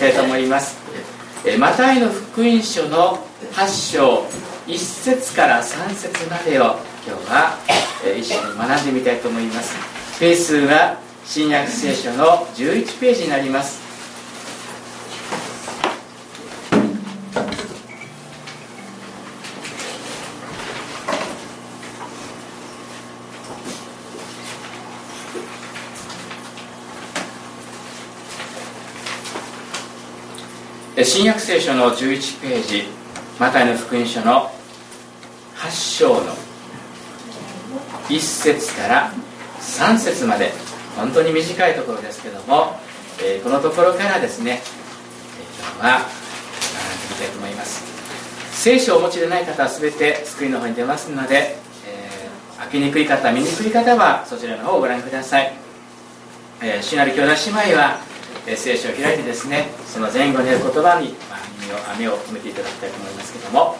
たいと思います。マタイの福音書の8章1節から3節までを今日は一緒に学んでみたいと思います。ペースは新約聖書の11ページになります。新約聖書の11ページマタイの福音書の8章の1節から3節まで。本当に短いところですけども、え、このところからですね、今日は学んでみたいと思います。聖書をお持ちでない方は全てスクリーンの方に出ますので、え、開けにくい方見にくい方はそちらの方をご覧ください、えー、主なる兄弟姉妹は聖書を開いてですねその前後にある言葉に、耳を雨を止めていただきたいと思いますけども。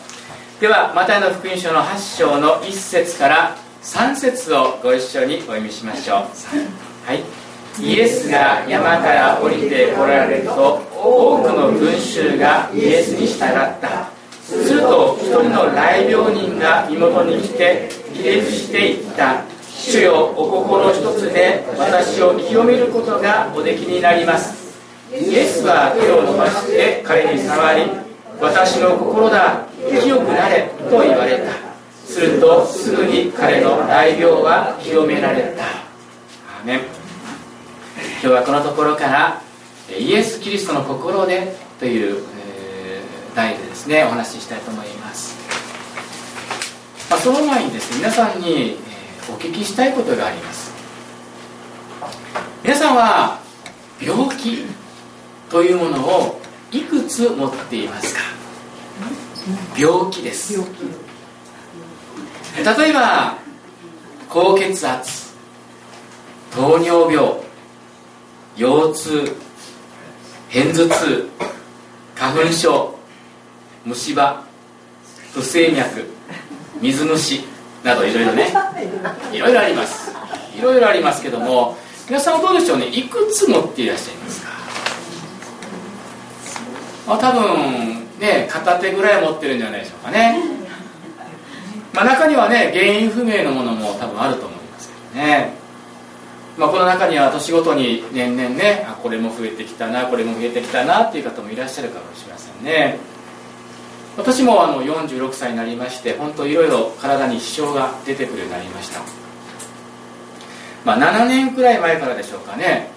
ではマタイの福音書の8章の1節から3節をご一緒にお読みしましょう。はい。イエスが山から降りてこられると多くの群衆がイエスに従った。すると一人の来病人が身元に来て気絶していった。主よお心一つで私を清めることがおできになります。イエスは手を伸ばして彼に触り私の心だ清くなれと言われた。するとすぐに彼の大病は清められた。アメン。今日はこのところからイエス・キリストの心でという、えー、題でですねお話ししたいと思います、まあ、その前にですね皆さんにえお聞きしたいことがあります。皆さんは病気というものをいくつ持っていますか？病気です。例えば高血圧糖尿病腰痛片頭痛花粉症虫歯不整脈水虫などいろいろねいろいろあります。いろいろありますけども皆さんはどうでしょうね？いくつ持っていらっしゃいます？まあ多分ね片手ぐらい持ってるんじゃないでしょうかね。まあ中にはね原因不明のものも多分あると思いますけどね。まあ、この中には年ごとに年々ねあこれも増えてきたなこれも増えてきたなっていう方もいらっしゃるかもしれませんね。私もあの46歳になりまして本当いろいろ体に支障が出てくるようになりました。まあ7年くらい前からでしょうかね。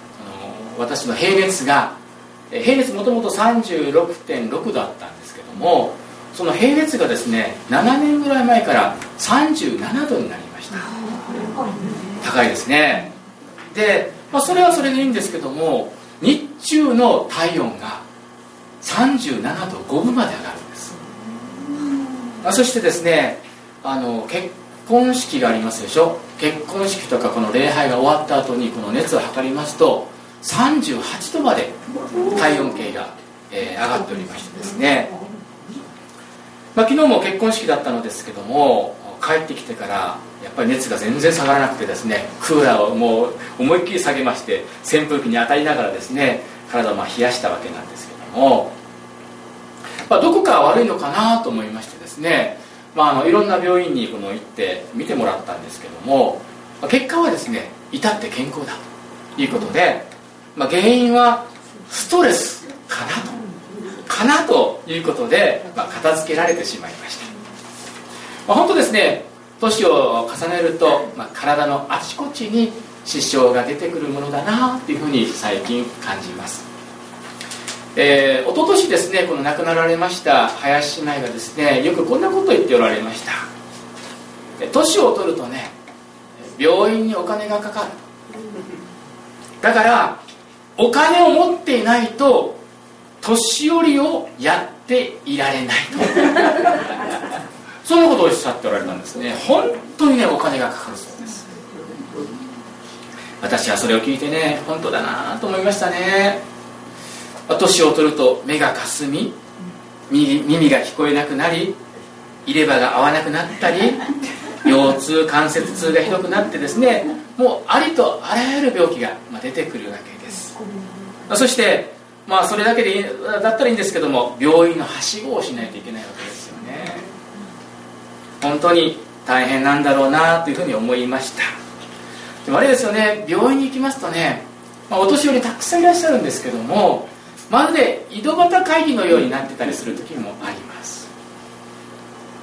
私の平熱が平熱もともと36.6度あったんですけどもその平熱がですね7年ぐらい前から37度になりました。高いですね。で、まあ、それはそれでいいんですけども日中の体温が37度5分まで上がるんです、まあそしてですねあの結婚式がありますでしょ？結婚式とかこの礼拝が終わった後にこの熱を測りますと38度まで体温計が、えー、上がっておりましてですね、まあ、昨日も結婚式だったのですけども帰ってきてからやっぱり熱が全然下がらなくてですねクーラーをもう思いっきり下げまして扇風機に当たりながらですね体をまあ冷やしたわけなんですけども、まあ、どこか悪いのかなと思いましてですね、まあ、あのいろんな病院にこの行って見てもらったんですけども結果はですね至って健康だということで、まあ、原因はストレスかなとかなということで、まあ、片付けられてしまいました、まあ、本当ですね年を重ねると、まあ、体のあちこちに支障が出てくるものだなというふうに最近感じます。えー、一昨年ですねこの亡くなられました林姉妹がですねよくこんなことを言っておられました。年を取るとね病院にお金がかかる。だからお金を持っていないと年寄りをやっていられないと。そんなことをおっしゃっておられたんですね。本当にねお金がかかるそうです。私はそれを聞いてね本当だなと思いましたね。年を取ると目がかすみ耳が聞こえなくなり入れ歯が合わなくなったり腰痛関節痛がひどくなってですねもうありとあらゆる病気が出てくるわけですそしてまあそれだけでだったらいいんですけども病院のはしごをしないといけないわけですよね。本当に大変なんだろうなというふうに思いました。でもあれですよね病院に行きますとね、まあ、お年寄りたくさんいらっしゃるんですけどもまるで井戸端会議のようになってたりする時もあります。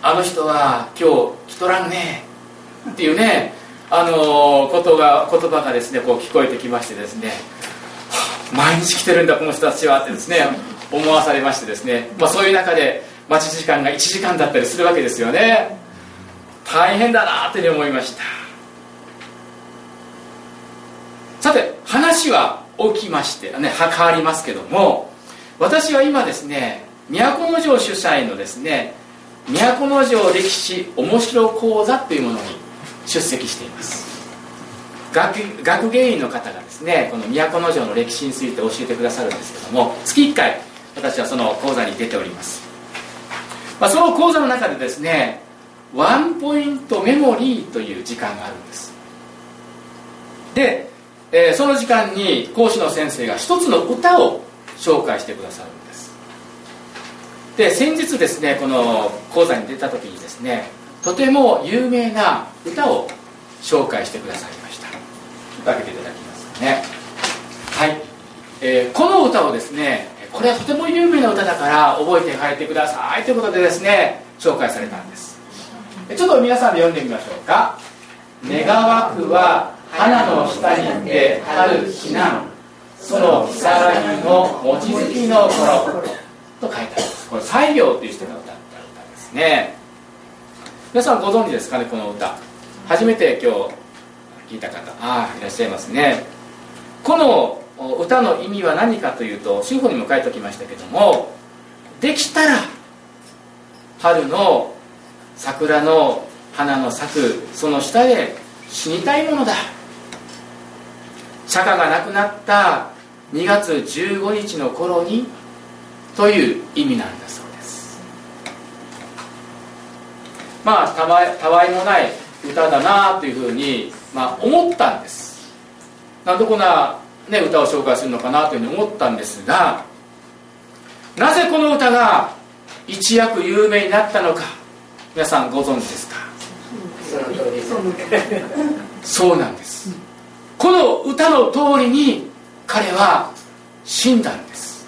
あの人は今日来とらんねっていうねあのことが言葉がですねこう聞こえてきましてですね毎日来てるんだこの人たちはってですね思わされましてですね、まあ、そういう中で待ち時間が1時間だったりするわけですよね。大変だなというふうに思いました。さて話は起きましてね変わりますけども私は今ですね都城主催のですね都城歴史面白講座というものに出席しています。学学芸員の方がですねこの都城の歴史について教えてくださるんですけども月1回私はその講座に出ております、まあ、その講座の中でですねワンポイントメモリーという時間があるんです。で、えー、その時間に講師の先生が一つの歌を紹介してくださるんです。で先日ですねこの講座に出た時にですねとても有名な歌を紹介してくださいましたちょっと開けていただきますね。はい、えー、この歌をですねこれはとても有名な歌だから覚えて帰ってください。ということでですね紹介されたんです。ちょっと皆さんで読んでみましょうか「願わくは花の下にて春ひなの。その如月の望月の頃」と書いてあります。これ西行という人が歌った歌ですね。皆さんご存知ですかねこの歌。初めて今日聞いた方。ああいらっしゃいますね。この歌の意味は何かというと新法にも書いておきましたけどもできたら春の桜の花の咲くその下で死にたいものだ。釈迦が亡くなった2月15日の頃にという意味なんだそうです。まあたわたわいもない歌だなというふうに、まあ、思ったんです。なんでこんな、ね、歌を紹介するのかなというふうに思ったんですがなぜこの歌が一躍有名になったのか皆さんご存知ですか？そうなんです。この歌の通りに彼は死んだんです。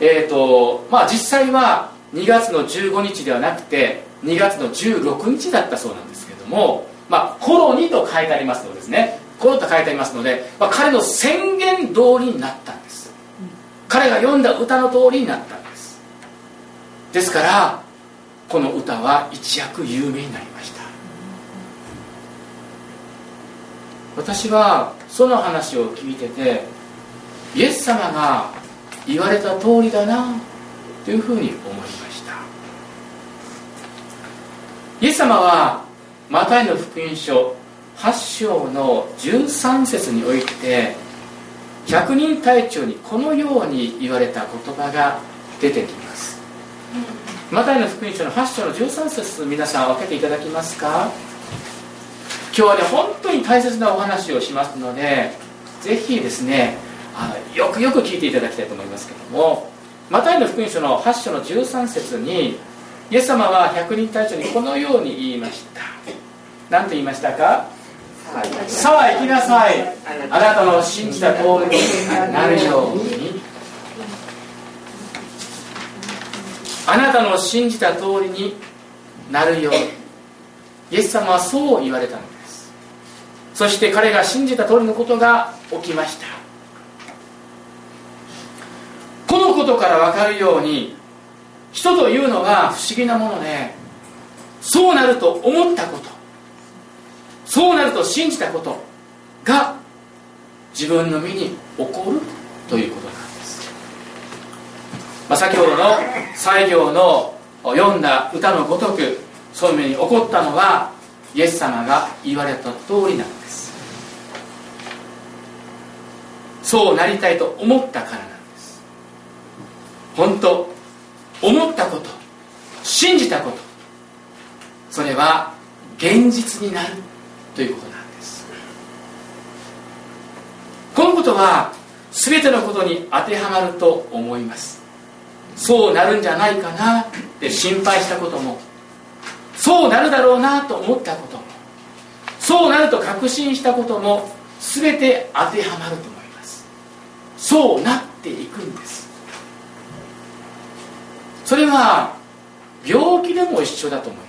えっ、ー、とまあ実際は2月の15日ではなくて2月の16日だったそうなんですけどもまあ頃にと書いてありますのですね。頃と書いてありますので、まあ、彼の宣言通りになったんです。彼が読んだ歌の通りになったんです。ですからこの歌は一躍有名になりました。私はその話を聞いててイエス様が言われた通りだなというふうに思いました。イエス様はマタイの福音書8章の13節において百人隊長にこのように言われた言葉が出てきます。マタイの福音書の8章の13節皆さん分けていただきますか？今日はね本当に大切なお話をしますのでぜひですねあのよくよく聞いていただきたいと思いますけどもマタイの福音書の8章の13節にイエス様は百人隊長にこのように言いました。何と言いましたか？さあ行きなさい。あなたの信じた通りになるよう？にあなたの信じた通りになるように。イエス様はそう言われたのです。そして彼が信じた通りのことが起きました。このことから分かるように人というのは不思議なものでそうなると思ったこと。そうなると信じたことが自分の身に起こるということなんです。まあ、先ほどの西行の読んだ歌のごとくそういう目に起こったのはイエス様が言われた通りなんです。そうなりたいと思ったからなんです。本当思ったこと信じたことそれは現実になる。ということなんです。このことは全てのことに当てはまると思います。そうなるんじゃないかなって心配したことも。そうなるだろうなと思ったことも。そうなると確信したことも全て当てはまると思います。そうなっていくんです。それは病気でも一緒だと思います。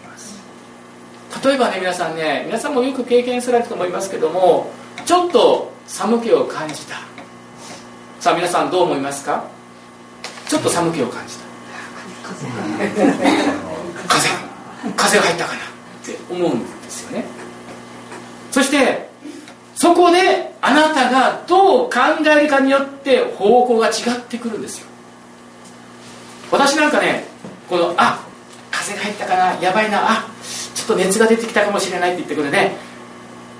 例えばね皆さんね皆さんもよく経験されると思いますけどもちょっと寒気を感じた。さあ皆さんどう思いますか？ちょっと寒気を感じた。風風が入ったかな？って思うんですよね。そしてそこであなたがどう考えるかによって方向が違ってくるんですよ。私なんかねこのあ風が入ったかなやばいな。あちょっと熱が出てきたかもしれないって言ってくるね。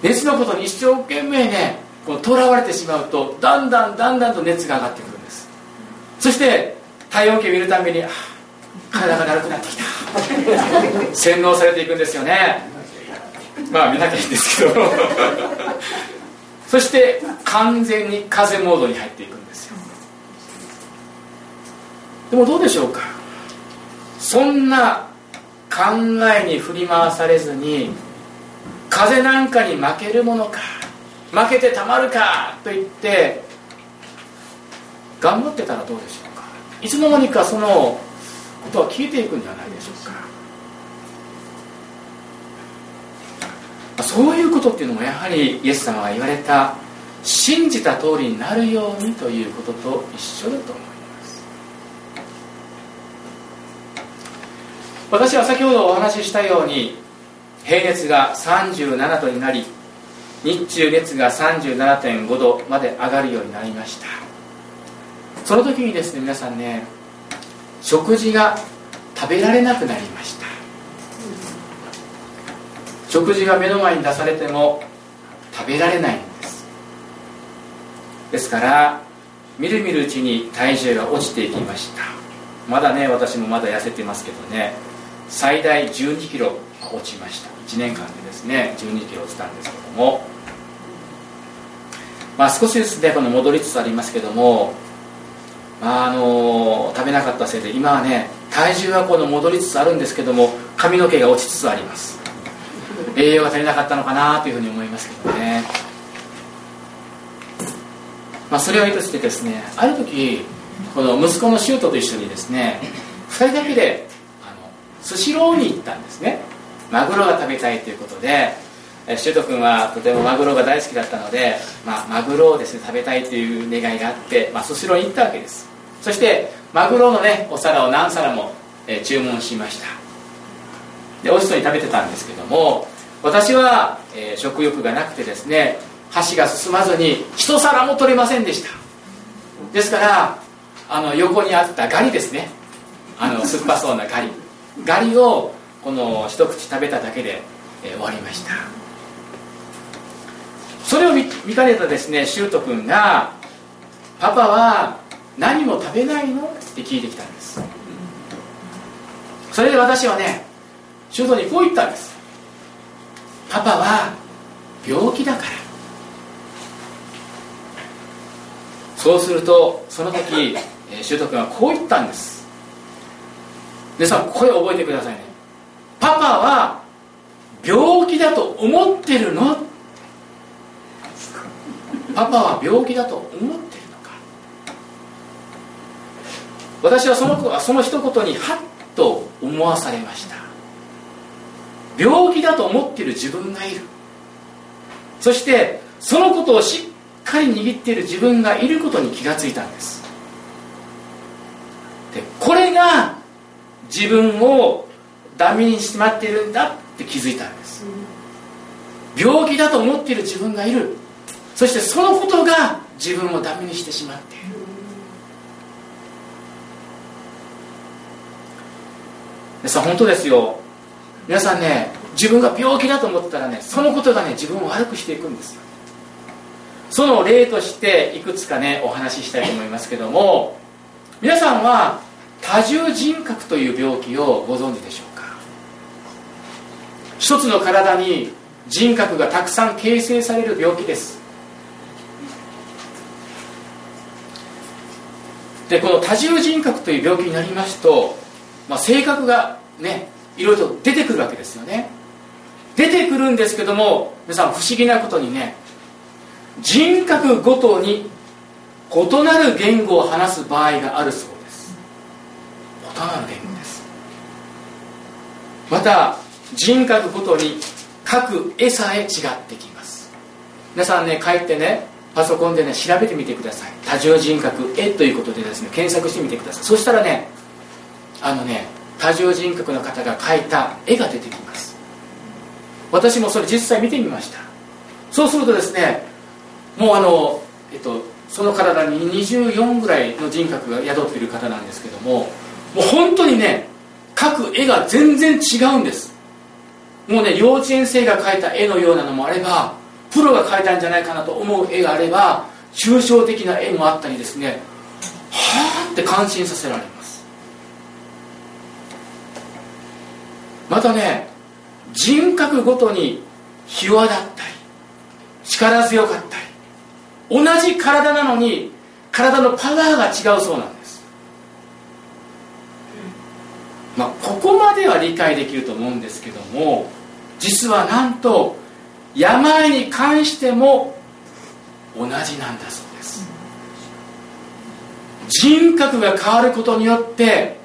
熱のことに一生懸命ねこの囚われてしまうとだんだんだんだんと熱が上がってくるんです。そして体温計を見るために体がだるくなってきた。洗脳されていくんですよね。まあ見なきゃいいんですけど。そして完全に風モードに入っていくんですよ。でもどうでしょうか？そんな考えに振り回されずに風なんかに負けるものか負けてたまるかと言って頑張ってたらどうでしょうか。いつの間にかそのことは消えていくんじゃないでしょうか。そういうことっていうのもやはりイエス様が言われた信じた通りになるようにということと一緒だと思います私は先ほどお話ししたように平熱が37度になり日中熱が37.5度まで上がるようになりました。その時にですね皆さんね食事が食べられなくなりました。食事が目の前に出されても食べられないんです。ですからみるみるうちに体重が落ちていきました。まだね私もまだ痩せてますけどね。最大1 2キロ落ちました。1年間でですね1 2キロ落ちたんですけども。まあ少しずつねこの戻りつつありますけども。まああの食べなかったせいで今はね体重はこの戻りつつあるんですけども髪の毛が落ちつつあります。栄養が足りなかったのかなというふうに思いますけどね。まあそれはいいとしてですねある時この息子のシュートと一緒にですね2人だけでスシローに行ったんですね。マグロが食べたいということでシュート君はとてもマグロが大好きだったので、まあ、マグロをですね食べたいという願いがあって、ま、スシローに行ったわけです。そしてマグロのねお皿を何皿も、え注文しました。で美味しそうに食べてたんですけども私は、えー、食欲がなくてですね箸が進まずに一皿も取れませんでした。ですからあの横にあったガリですね。あの酸っぱそうなガリ。ガリをこの一口食べただけで、えー、終わりました。それを見見かねたですねシュート君が「パパは何も食べないの?」って聞いてきたんです。それで私はねシュートにこう言ったんですパパは病気だからそうするとその時シュート君はこう言ったんです。皆さんこれ覚えてくださいね。パパは病気だと思ってるの？パパは病気だと思ってるのか？私はその子はその一言にハッと思わされました。病気だと思ってる自分がいる。そしてそのことをしっかり握っている自分がいることに気がついたんですでこれが自分をダメにしまっているんだって気づいたんです。病気だと思っている自分がいる。そしてそのことが自分をダメにしてしまっている。皆さん本当ですよ。皆さんね自分が病気だと思ったらねそのことがね自分を悪くしていくんですよ。その例としていくつかねお話ししたいと思いますけども皆さんは多重人格という病気をご存知でしょうか？一つの体に人格がたくさん形成される病気です。でこの多重人格という病気になりますと、まあ、性格がねいろいろと出てくるわけですよね。出てくるんですけども皆さん不思議なことにね人格ごとに異なる言語を話す場合があるそうです異なる言語ですまた人格ごとに各絵さえ違ってきます。皆さんね帰ってねパソコンでね調べてみてください。多重人格絵ということでですね検索してみてください。そしたらねあのね多重人格の方が描いた絵が出てきます。私もそれ実際見てみました。そうするとですねもうあの、えっと、その体に24ぐらいの人格が宿っている方なんですけどももう本当にね描く絵が全然違うんです。もうね幼稚園生が描いた絵のようなのもあればプロが描いたんじゃないかなと思う絵があれば抽象的な絵もあったりですねはあって感心させられます。またね人格ごとにひ弱だったり力強かったり同じ体なのに体のパワーが違うそうなんです。まあここまでは理解できると思うんですけども実はなんと病に関しても同じなんだそうです。人格が変わることによって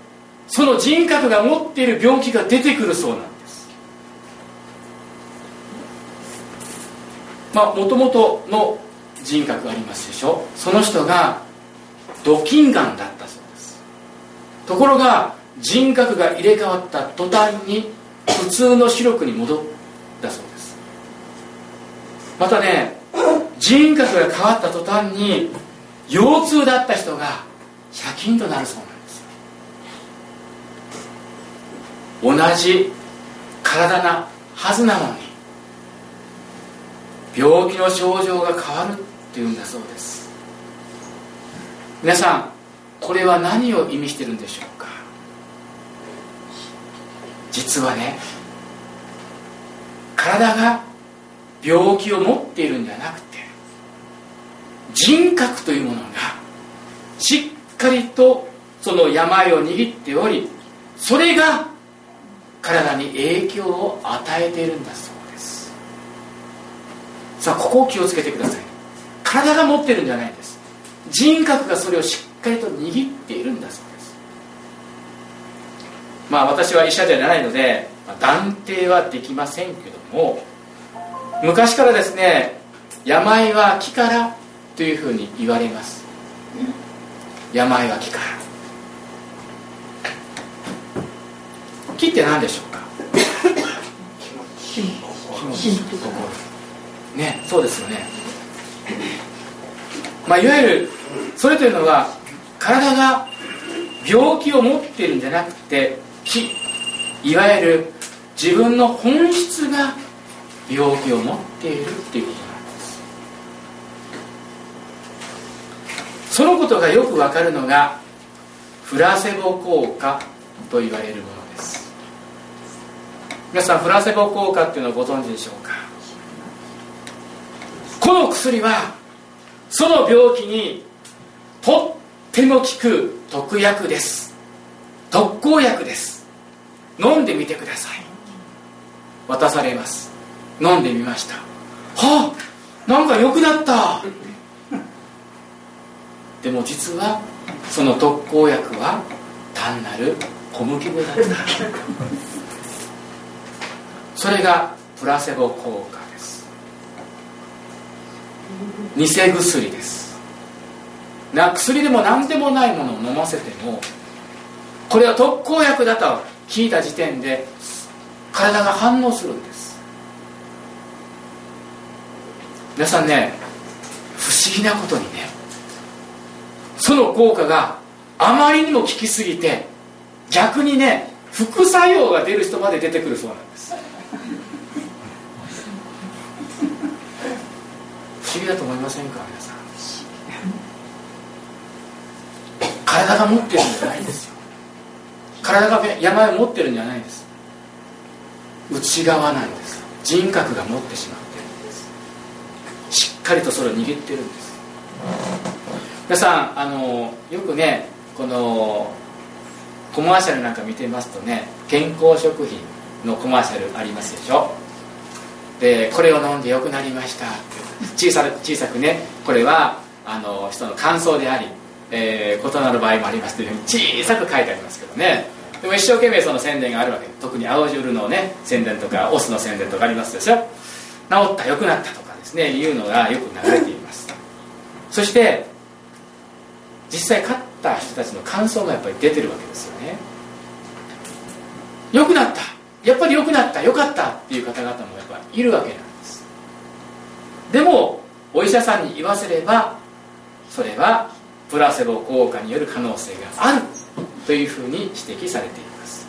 その人格が持っている病気が出てくるそうなんです。まあもともとの人格ありますでしょ？その人がドキンガンだったそうです。ところが人格が入れ替わった途端に普通の視力に戻ったそうです。またね人格が変わった途端に腰痛だった人がシャキンとなるそうなんです。同じ体なはずなのに病気の症状が変わるっていうんだそうです。皆さんこれは何を意味してるんでしょう？実はね体が病気を持っているんじゃなくて人格というものがしっかりとその病を握っておりそれが体に影響を与えているんだそうです。さあここを気をつけてください。体が持ってるんじゃないんです。人格がそれをしっかりと握っているんだそうです。まあ私は医者じゃないので断定はできませんけども昔からですね病は気からというふうに言われます。病は気から。気って何でしょうか？ねそうですよね。まあいわゆるそれというのは体が病気を持っているんじゃなくて気いわゆる自分の本質が病気を持っているっていうことなんです。そのことがよくわかるのがフラセボ効果と言われるものです。皆さんフラセボ効果っていうのをご存知でしょうか？この薬はその病気にとっても効く特薬です。特効薬です。飲んでみてください。渡されます。飲んでみました。はあなんか良くなった。でも実はその特効薬は単なる小麦粉だった。それがプラセボ効果です。偽薬です。な薬でも何でもないものを飲ませてもこれは特効薬だと聞いた時点で体が反応するんです。皆さんね不思議なことにねその効果があまりにも効きすぎて逆にね副作用が出る人まで出てくるそうなんです。不思議だと思いませんか皆さん。体が持ってるんじゃないんですよ。体が病を持ってるんじゃないです。内側なんです。人格が持ってしまってるんです。しっかりとそれを握ってるんです。皆さんあのよくねこのコマーシャルなんか見てますとね健康食品のコマーシャルありますでしょ。でこれを飲んで良くなりました。小さ小さくねこれはあの人の感想であり、えー、異なる場合もありますというふうに小さく書いてありますけどね。でも一生懸命その宣伝があるわけ。特に青汁のね宣伝とかオスの宣伝とかありますでしょ。治った良くなったとかですね。いうのがよく流れています。そして実際勝った人たちの感想がやっぱり出てるわけですよね。良くなった。やっぱり良くなった。良かった。っていう方々もやっぱりいるわけなんです。でもお医者さんに言わせればそれはプラセボ効果による可能性がある。というふうに指摘されています。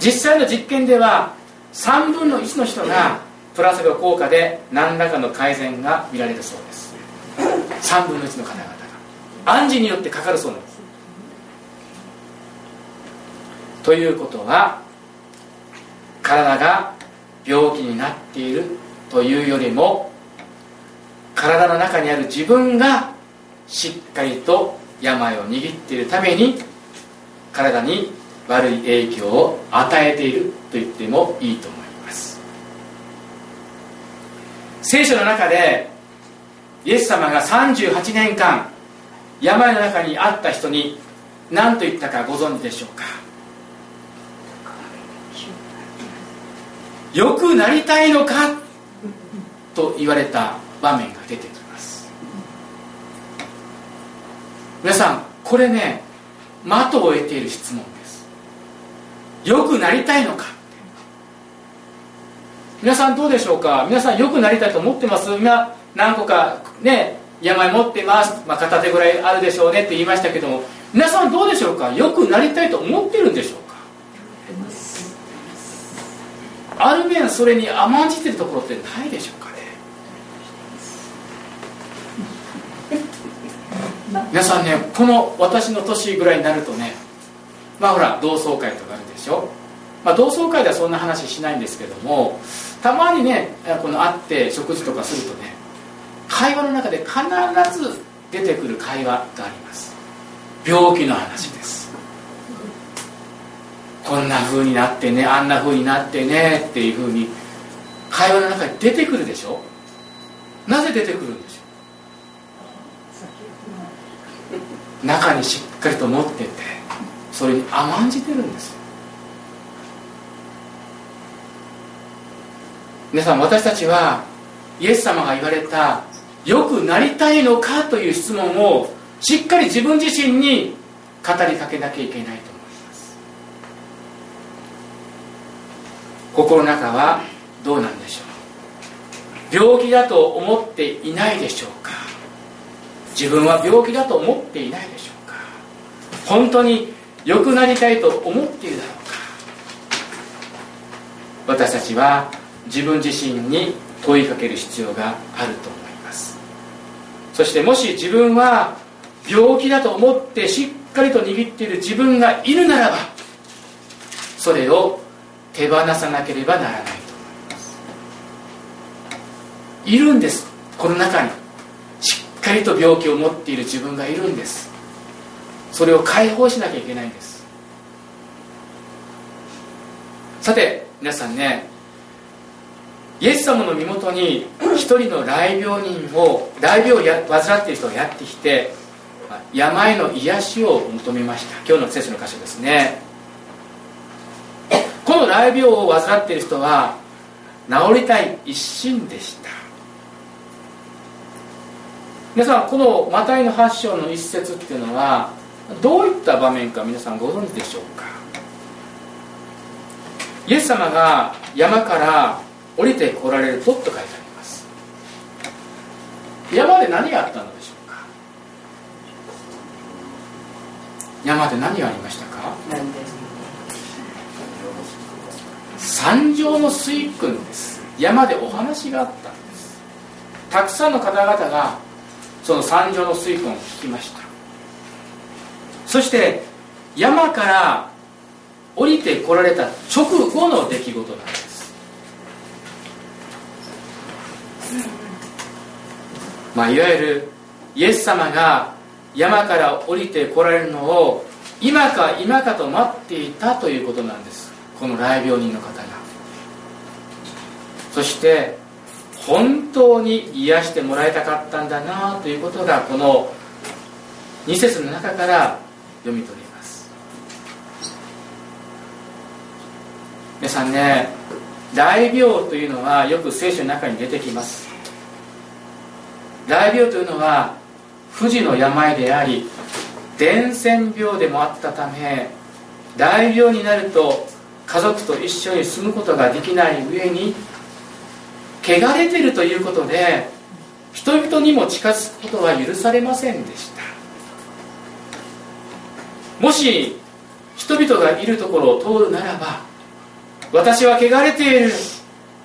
実際の実験では3分の1の人がプラセボ効果で何らかの改善が見られるそうです。3分の1の方々が。暗示によってかかるそうなんです。ということは体が病気になっているというよりも体の中にある自分がしっかりと病を握っているために体に悪い影響を与えていると言ってもいいと思います。聖書の中でイエス様が38年間病の中にあった人に何と言ったかご存知でしょうか？よくなりたいのか？と言われた場面が出てきます。皆さんこれね的を得ている質問です。よくなりたいのか。皆さんどうでしょうか？皆さんよくなりたいと思ってます？今何個かね病持ってます、まあ、片手ぐらいあるでしょうねって言いましたけども。皆さんどうでしょうか？よくなりたいと思ってるんでしょうか？ある面それに甘んじてるところってないでしょうかね？皆さんねこの私の年ぐらいになるとねまあほら同窓会とかあるでしょ、まあ、同窓会ではそんな話しないんですけどもたまにねこの会って食事とかするとね会話の中で必ず出てくる会話があります。病気の話です。こんな風になってねあんな風になってねっていう風に会話の中に出てくるでしょ？なぜ出てくるんでしょう中にしっかりと持っててそれに甘んじてるんです。皆さん私たちはイエス様が言われたよくなりたいのかという質問をしっかり自分自身に語りかけなきゃいけないと思います。心の中はどうなんでしょう。病気だと思っていないでしょうか。自分は病気だと思っていないでしょうか？本当に良くなりたいと思っているだろうか？私たちは自分自身に問いかける必要があると思います。そしてもし自分は病気だと思ってしっかりと握っている自分がいるならばそれを手放さなければならないと思います。いるんですこの中に。かりと病気を持っている自分がいるんです。それを解放しなきゃいけないんです。さて皆さんねイエス様の身元に一人の来病人を来病をや患っている人がやってきて病の癒しを求めました。今日の聖書の箇所ですね。この来病を患っている人は治りたい一心でした。皆さんこのマタイの8章の一節っていうのはどういった場面か皆さんご存知でしょうか？イエス様が山から降りてこられるとと書いてあります。山で何があったのでしょうか？山で何がありましたか？山上の水訓です。山でお話があったんです。たくさんの方々がその山上の水訓を聞きました。そして山から降りてこられた直後の出来事なんです。まあ、いわゆるイエス様が山から降りてこられるのを今か今かと待っていたということなんです。この来病人の方が。そして本当に癒してもらいたかったんだなということがこの2節の中から読み取ります。皆さんね大病というのはよく聖書の中に出てきます。大病というのは不治の病であり伝染病でもあったため大病になると家族と一緒に住むことができない上に汚れてるということで人々にも近づくことは許されませんでした。もし人々がいるところを通るならば私は汚れている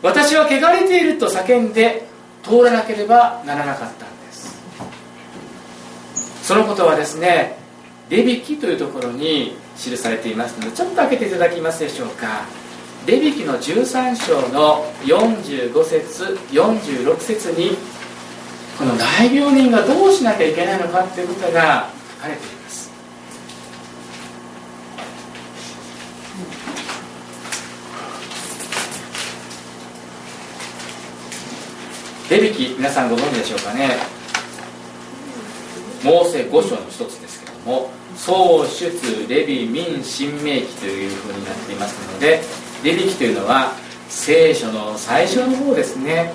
私は汚れていると叫んで通らなければならなかったんです。そのことはですねレビキというところに記されていますのでちょっと開けていただきますでしょうか。レビキの13章の45節46節にこの大病人がどうしなきゃいけないのかっていうことが書かれています。レビキ皆さんご存知でしょうかね？モーセ5章の一つですけども創出レビ民新明記というふうになっていますのでレビ記というのは聖書の最初の方ですね。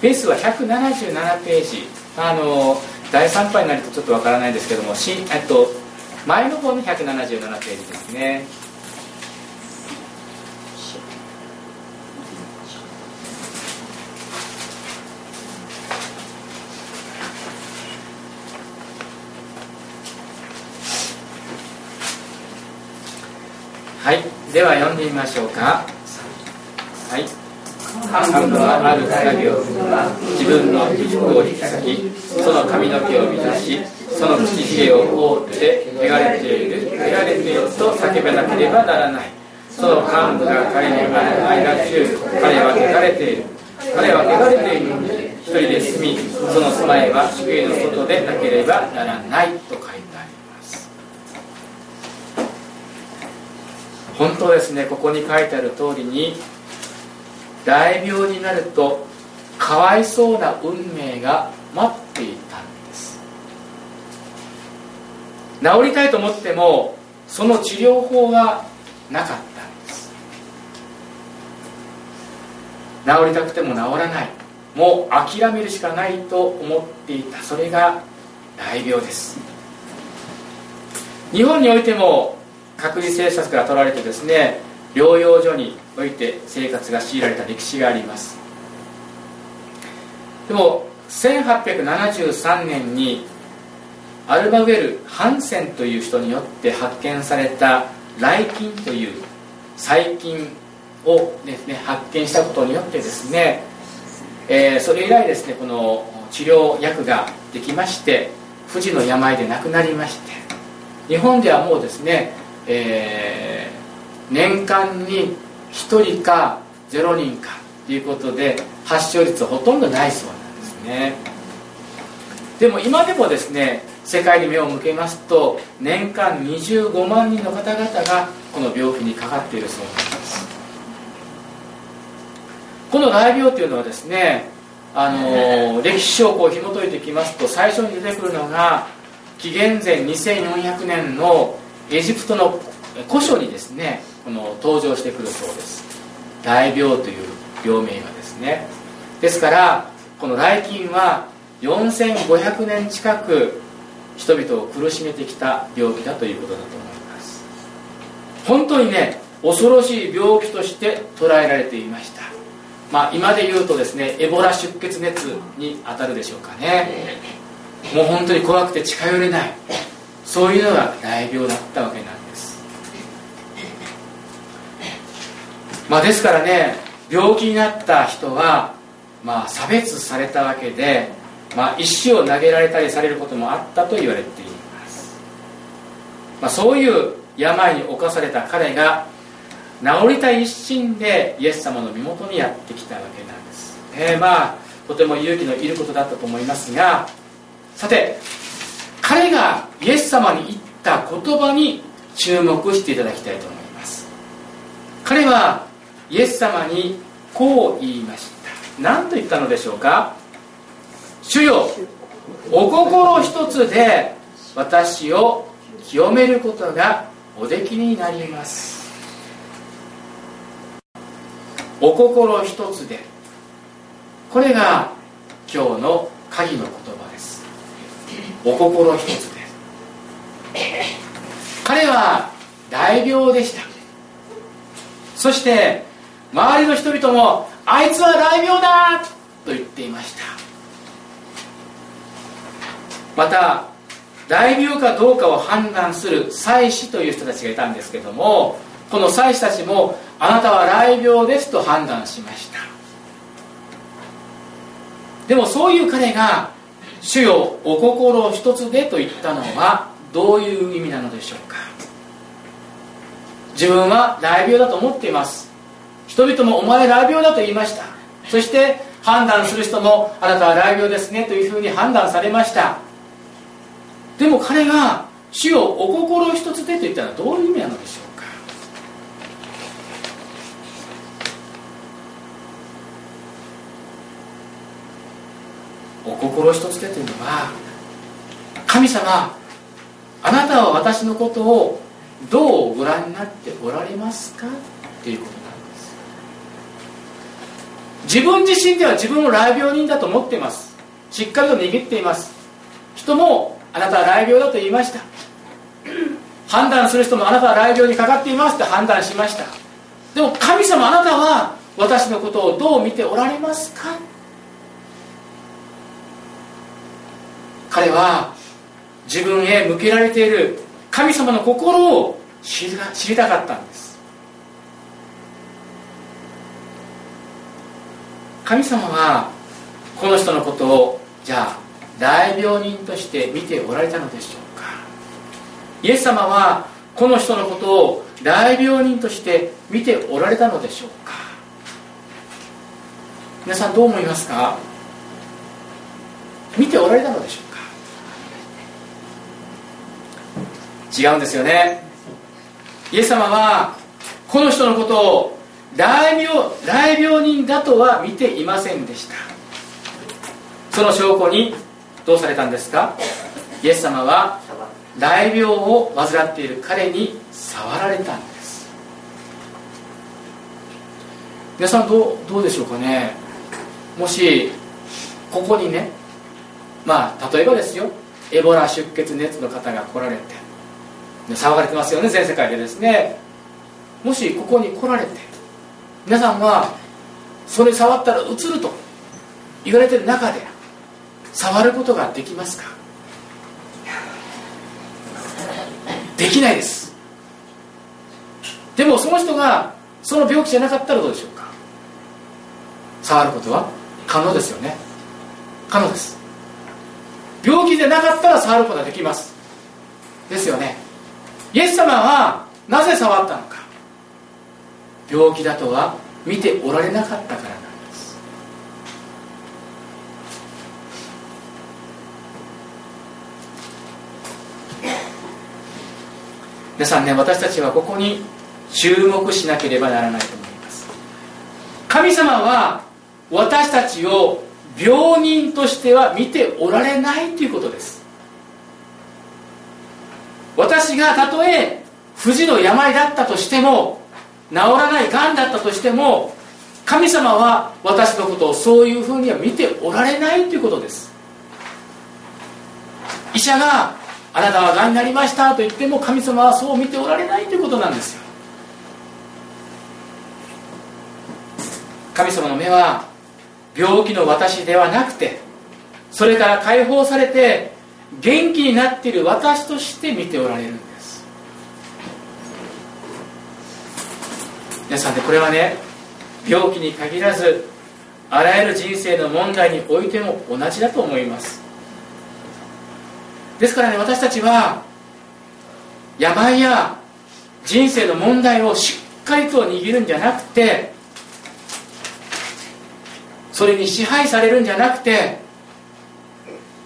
ペースは177ページ。あの第3波になるとちょっとわからないですけどもしえっと前の方の177ページですねはいでは読んでみましょうか。はい。幹部のある作業自分の衣服を引き裂きその髪の毛を乱しその口ひげを覆って汚れている。汚れていると叫ばなければならない。その幹部が彼に言われないが中彼は汚れている。彼は汚れているのに一人で住みその住まいは宿営の外でなければならないと書いてあります本当ですね。ここに書いてある通りに大病になるとかわいそうな運命が待っていたんです。治りたいと思ってもその治療法がなかったんです。治りたくても治らない。もう諦めるしかないと思っていた。それが大病です。日本においても隔離政策が取られてですね療養所において生活が強いられた歴史があります。でも1873年にアルバウェル・ハンセンという人によって発見された来菌という細菌をですね発見したことによってですね、えー、それ以来ですねこの治療薬ができまして不治の病で亡くなりまして日本ではもうですね、えー、年間に1人か0人かということで発症率はほとんどないそうなんですね。でも今でもですね世界に目を向けますと年間25万人の方々がこの病気にかかっているそうなんです。この大病というのはですねあの歴史をこう紐解いていきますと最初に出てくるのが紀元前2400年のエジプトの古書にですねこの登場してくるそうです。大病という病名がですね。ですからこの来菌は4500年近く人々を苦しめてきた病気だということだと思います。本当にね恐ろしい病気として捉えられていました。まあ今で言うとですねエボラ出血熱に当たるでしょうかね。もう本当に怖くて近寄れない。そういうのが大病だったわけなんです。まあですからね病気になった人はまあ差別されたわけでまあ、石を投げられたりされることもあったと言われています、まあ、そういう病に侵された彼が治りたい一心でイエス様の身元にやってきたわけなんです。えー、まあとても勇気のいることだったと思いますがさて彼がイエス様に言った言葉に注目していただきたいと思います。彼はイエス様にこう言いました。何と言ったのでしょうか？主よお心一つで私を清めることがおできになります。お心一つで。これが今日の鍵の言葉です。お心一つで。す彼は大病でした。そして周りの人々もあいつは大病だ！と言っていました。また大病かどうかを判断する祭司という人たちがいたんですけどもこの祭司たちもあなたは雷病ですと判断しました。でもそういう彼が「主よお心一つで」と言ったのはどういう意味なのでしょうか。自分は雷病だと思っています。人々もお前雷病だと言いました。そして判断する人もあなたは雷病ですねというふうに判断されました。でも彼が主をお心一つでと言ったのはどういう意味なのでしょうかお心一つでというのは神様あなたは私のことをどうご覧になっておられますか？ということなんです。自分自身では自分を雷病人だと思っています。しっかりと握っています。人もあなたは雷病だと言いました。判断する人もあなたは雷病にかかっていますって判断しました。でも神様あなたは私のことをどう見ておられますか？彼は自分へ向けられている神様の心を知りたかったんです。神様はこの人のことをじゃあ大病人として見ておられたのでしょうか。イエス様はこの人のことを大病人として見ておられたのでしょうか。皆さんどう思いますか？見ておられたのでしょうか違うんですよね。イエス様はこの人のことを大病大病人だとは見ていませんでした。その証拠にどうされたんですか？イエス様は大病を患っている彼に触られたんです。皆さんどうどうでしょうかね？もしここにねまあ例えばですよ。エボラ出血熱の方が来られて騒がれてますよね全世界でですね。もしここに来られて皆さんはそれ触ったらうつると言われてる中で触ることができますか？できないです。でもその人がその病気じゃなかったらどうでしょうか？触ることは？可能ですよね。可能です。病気でなかったら触ることができます。ですよね。イエス様はなぜ触ったのか。病気だとは見ておられなかったからなんです。皆さんね私たちはここに注目しなければならないと思います。神様は私たちを病人としては見ておられないということです。私がたとえ不治の病だったとしても治らないがんだったとしても神様は私のことをそういうふうには見ておられないということです。医者があなたはがんになりましたと言っても神様はそう見ておられないということなんですよ。神様の目は病気の私ではなくてそれから解放されて元気になっている私として見ておられるんです。皆さんねこれはね病気に限らずあらゆる人生の問題においても同じだと思います。ですからね私たちは病や人生の問題をしっかりと握るんじゃなくてそれに支配されるんじゃなくて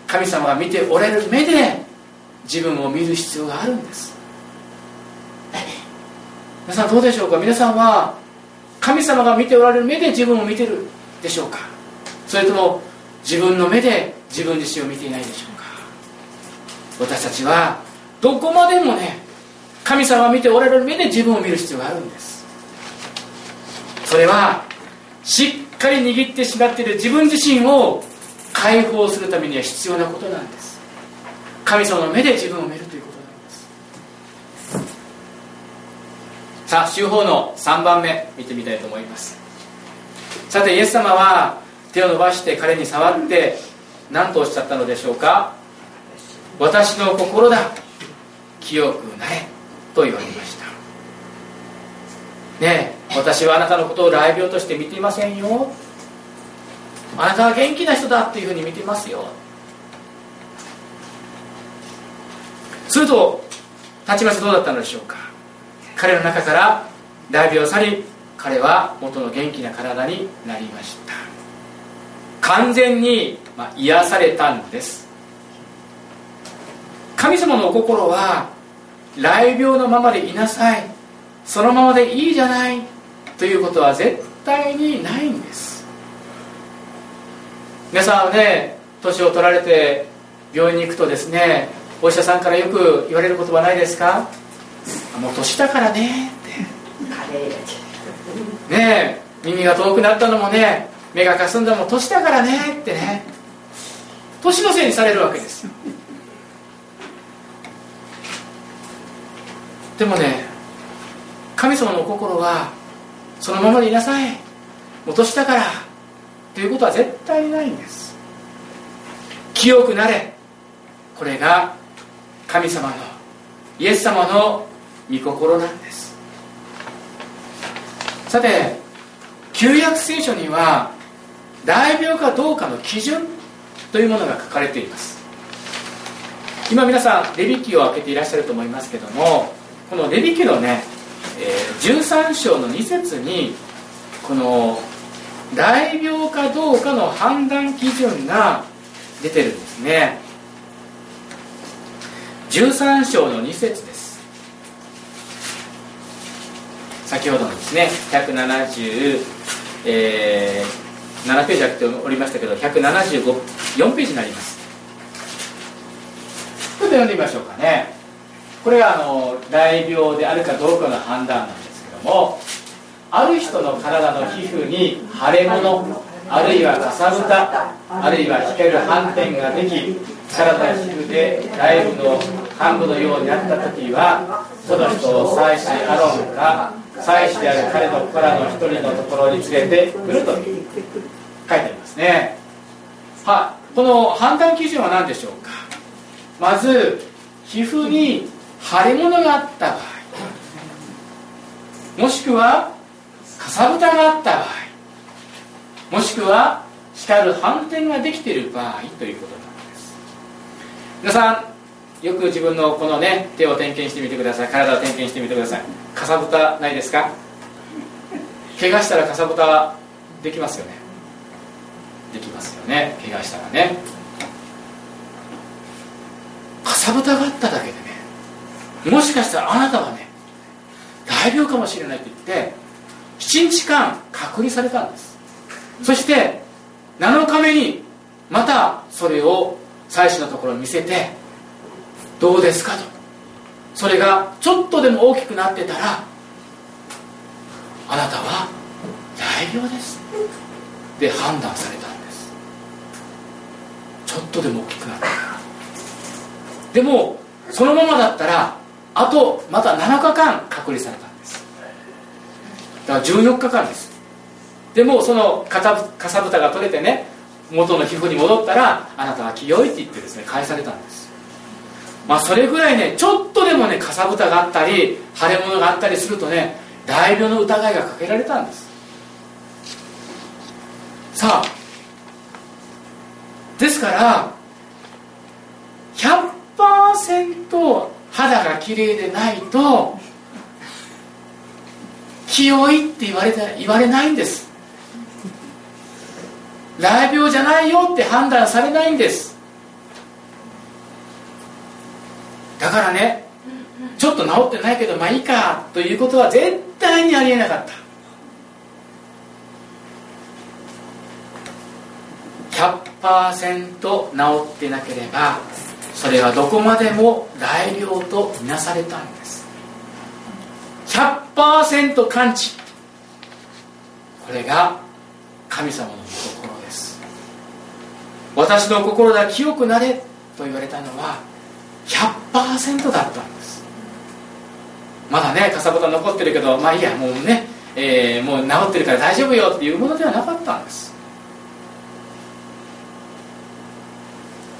神様が見ておられる目で自分を見る必要があるんです。皆さんどうでしょうか？皆さんは神様が見ておられる目で自分を見てるでしょうか？それとも自分の目で自分自身を見ていないでしょうか？私たちはどこまでもね神様が見ておられる目で自分を見る必要があるんです。それはしっかり握ってしまっている自分自身を解放するためには必要なことなんです。神様の目で自分を見るということなんです。さあ週報の3番目見てみたいと思います。さてイエス様は手を伸ばして彼に触って何とおっしゃったのでしょうか？私の心だ。清くなれと言われました。ねえ私はあなたのことを雷病として見ていませんよ。あなたは元気な人だっていうふうに見てますよ。するとたちまちどうだったのでしょうか。彼の中から大病を去り彼は元の元気な体になりました。完全に、ま癒されたんです。神様のお心は雷病のままでいなさい。そのままでいいじゃない。ということは絶対にないんです。皆さんはね年を取られて病院に行くとですねお医者さんからよく言われる言葉ないですか？もう年だからねって。ねえ耳が遠くなったのもね目がかすんだのも年だからねってね。年のせいにされるわけですでもね神様の心はそのままでいなさい。もう年だから。ということは絶対にないんです。清くなれ。これが神様のイエス様の御心なんです。さて旧約聖書には大病かどうかの基準というものが書かれています。今皆さんレビ記を開けていらっしゃると思いますけどもこのレビ記のね、え、13章の2節にこの大病かどうかの判断基準が出てるんですね。13章の2節です。先ほどのですね170、えー、7ページ開けておりましたけど174ページになります。ちょっと読んでみましょうかね。これがあの大病であるかどうかの判断なんですけどもある人の体の皮膚に腫れ物あるいはかさぶたあるいは光る斑点ができ体の皮膚で内部の幹部のようになった時はその人を祭司アロンか祭司である彼の子らの一人のところに連れてくると書いてありますね。はこの判断基準は何でしょうか？まず皮膚に腫れ物があった場合もしくはかさぶたがあった場合もしくは光る斑点ができている場合ということなんです。皆さんよく自分のこのね手を点検してみてください。体を点検してみてください。かさぶたないですか？怪我したらかさぶたはできますよね。できますよね。怪我したらね。かさぶたがあっただけでねもしかしたらあなたはね大病かもしれないと言って7日間隔離されたんです。そして7日目にまたそれを妻子のところに見せてどうですかと。それがちょっとでも大きくなってたらあなたは大病です。で判断されたんです。ちょっとでも大きくなったから。でもそのままだったらあとまた7日間隔離された。だから14日間です。でもそのかさぶたが取れてね元の皮膚に戻ったらあなたは清いって言ってですね返されたんです。まあそれぐらいねちょっとでもねかさぶたがあったり腫れ物があったりするとね大病の疑いがかけられたんです。さあですから100%肌が綺麗でないと清いって言われて言われないんです。雷病じゃないよって判断されないんです。だからねちょっと治ってないけどまあいいかということは絶対にありえなかった。100%治ってなければそれはどこまでも大病とみなされたんです。完治。これが神様の御心です。私の心だ清くなれと言われたのは100%だったんです。まだねかさぶた残ってるけどまあいいやもうね、えー、もう治ってるから大丈夫よっていうものではなかったんです。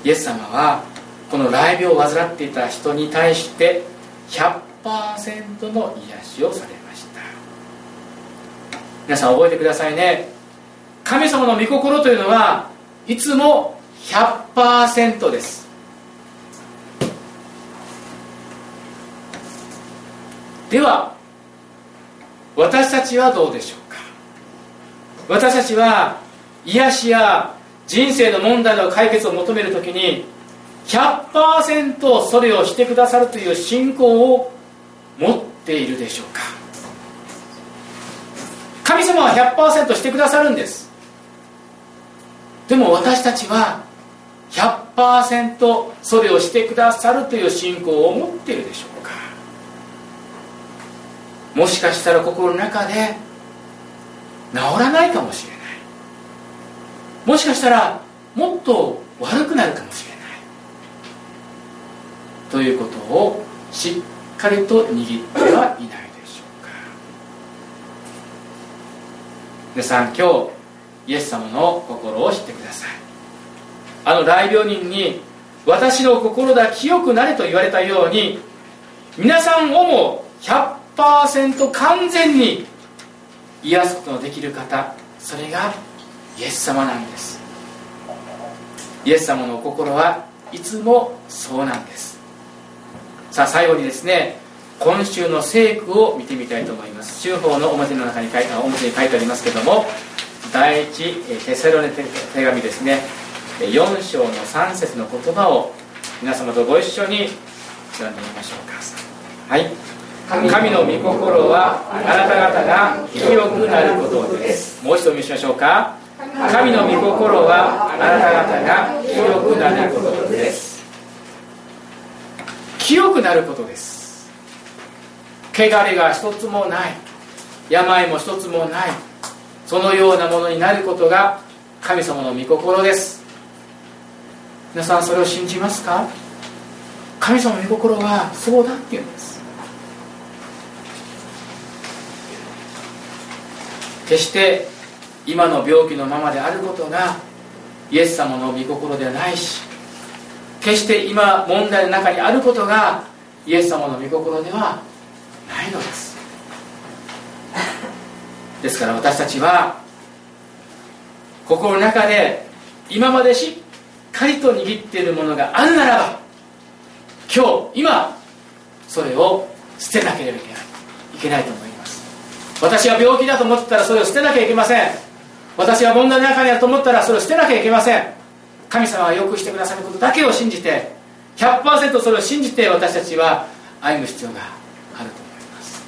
イエス様はこの雷病を患っていた人に対して100%の癒しをされました。皆さん覚えてくださいね。神様の御心というのはいつも100%です。では私たちはどうでしょうか？私たちは癒しや人生の問題の解決を求めるときに100%それをしてくださるという信仰を持っているでしょうか。神様は100%してくださるんです。でも私たちは100%それをしてくださるという信仰を持っているでしょうか。もしかしたら心の中で治らないかもしれない。もしかしたらもっと悪くなるかもしれない。ということをしってかりと握ってはいないでしょうか。皆さん今日イエス様の心を知ってください。あの大病人に私の心だ清くなれと言われたように皆さんをも100%完全に癒すことのできる方それがイエス様なんです。イエス様の心はいつもそうなんです。さあ最後にですね今週の聖句を見てみたいと思います。週報の表の中に書いて表に書いてありますけども第一テセロネ手紙ですね。4章の3節の言葉を皆様とご一緒に読んでみましょうか。はい。神の御心はあなた方が清くなることです。もう一度見しましょうか。神の御心はあなた方が清くなることです清くなることです。汚れが一つもない。病も一つもない。そのようなものになることが神様の御心です。皆さんそれを信じますか？神様の御心はそうだっていうんです。決して今の病気のままであることがイエス様の御心ではないし決して今問題の中にあることがイエス様の御心ではないのです。ですから私たちは心の中で今までしっかりと握っているものがあるならば今日今それを捨てなければいけないいけないと思います。私は病気だと思ってたらそれを捨てなきゃいけません。私は問題の中にあると思ったらそれを捨てなきゃいけません。神様はよくしてくださることだけを信じて100%それを信じて私たちは歩む必要があると思います。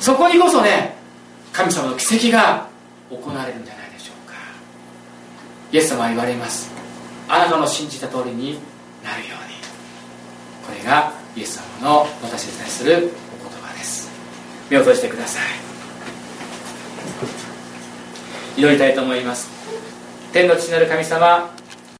そこにこそね神様の奇跡が行われるんじゃないでしょうか。イエス様は言われます。あなたの信じた通りになるように。これがイエス様の私に対するお言葉です。目を閉じてください。祈りたいと思います。天の父なる神様